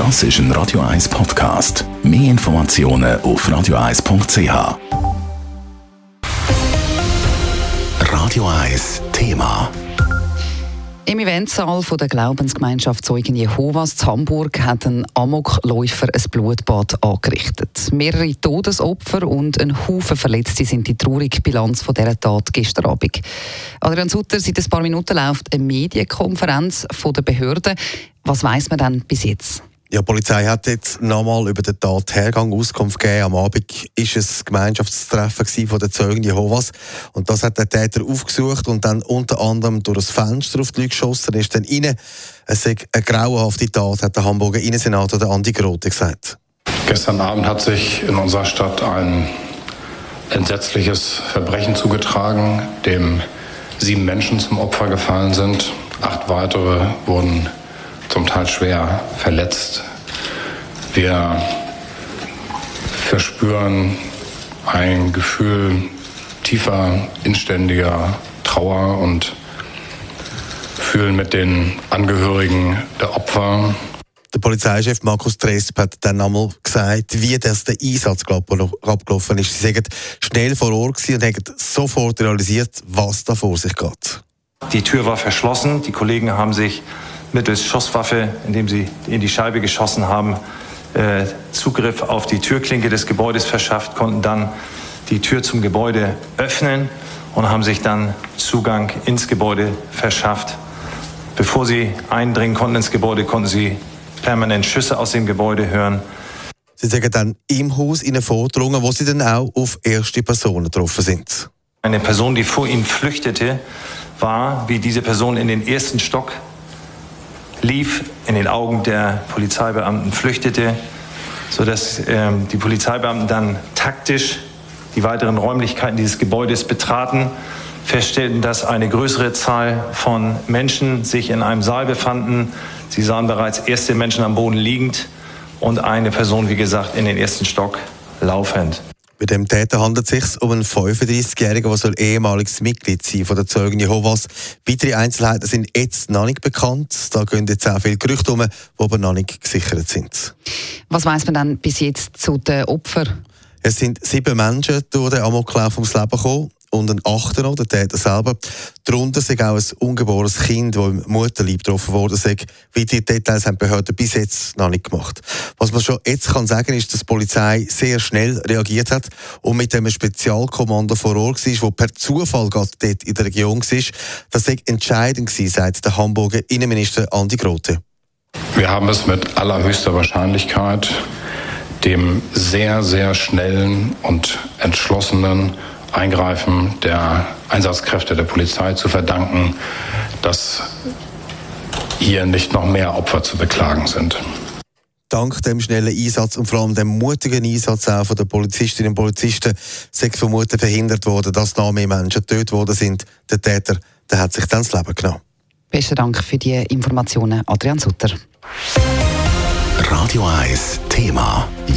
Das ist ein Radio 1 Podcast. Mehr Informationen auf radio1.ch. Radio 1 Thema. Im Eventsaal der Glaubensgemeinschaft Zeugen Jehovas in Hamburg hat ein Amokläufer ein Blutbad angerichtet. Mehrere Todesopfer und ein Haufen Verletzte sind die traurige Bilanz von dieser Tat gestern Abend. Adrian Sutter, seit ein paar Minuten läuft eine Medienkonferenz der Behörden. Was weiß man denn bis jetzt? Ja, die Polizei hat jetzt nochmal über den Tathergang Auskunft gegeben. Am Abend war es Gemeinschaftstreffen von den Zeugen Jehovas. Und das hat der Täter aufgesucht und dann unter anderem durch das Fenster auf die Leute geschossen. Er ist dann rein. Es ist eine grauenhafte Tat, hat der Hamburger Innensenator Andi Grote gesagt. Gestern Abend hat sich in unserer Stadt ein entsetzliches Verbrechen zugetragen, dem sieben Menschen zum Opfer gefallen sind. Acht weitere wurden zum Teil schwer verletzt. Wir verspüren ein Gefühl tiefer, inständiger Trauer und fühlen mit den Angehörigen der Opfer. Der Polizeichef Markus Tresp hat dann einmal gesagt, wie das der Einsatz abgelaufen ist. Sie sind schnell vor Ort und haben sofort realisiert, was da vor sich geht. Die Tür war verschlossen. Die Kollegen haben sich mittels Schusswaffe, indem sie in die Scheibe geschossen haben, äh, Zugriff auf die Türklinke des Gebäudes verschafft, konnten dann die Tür zum Gebäude öffnen und haben sich dann Zugang ins Gebäude verschafft. Bevor sie eindringen konnten ins Gebäude, konnten sie permanent Schüsse aus dem Gebäude hören. Sie sind dann im Haus ihnen vordrungen, wo sie dann auch auf erste Personen getroffen sind. Eine Person, die vor ihm flüchtete, war, wie diese Person in den ersten Stock lief, in den Augen der Polizeibeamten flüchtete, sodass ähm, die Polizeibeamten dann taktisch die weiteren Räumlichkeiten dieses Gebäudes betraten, feststellten, dass eine größere Zahl von Menschen sich in einem Saal befanden. Sie sahen bereits erste Menschen am Boden liegend und eine Person, wie gesagt, in den ersten Stock laufend. Bei dem Täter handelt es sich um einen 35-Jährigen, der soll ehemaliges Mitglied sein von der Zeugen Jehovas. Weitere Einzelheiten sind jetzt noch nicht bekannt. Da gehen jetzt auch viele Gerüchte um, die aber noch nicht gesichert sind. Was weiß man dann bis jetzt zu den Opfern? Es sind sieben Menschen durch den Amoklauf ums Leben gekommen und ein Achter der Täter selber. Darunter ist auch ein ungeborenes Kind, das im Mutterleib getroffen wurde. Wie die Details haben die Behörden bis jetzt noch nicht gemacht. Was man schon jetzt kann sagen ist, dass die Polizei sehr schnell reagiert hat und mit dem Spezialkommando vor Ort war, wo per Zufall gerade dort in der Region war. Das sei entscheidend gewesen, sagt der Hamburger Innenminister Andi Grote. Wir haben es mit allerhöchster Wahrscheinlichkeit dem sehr, sehr schnellen und entschlossenen Eingreifen der Einsatzkräfte der Polizei zu verdanken, dass hier nicht noch mehr Opfer zu beklagen sind. Dank dem schnellen Einsatz und vor allem dem mutigen Einsatz auch von den Polizistinnen und Polizisten sind vermutlich verhindert worden, dass noch mehr Menschen getötet worden sind. Der Täter der hat sich dann das Leben genommen. Besten Dank für die Informationen, Adrian Sutter. Radio 1 Thema.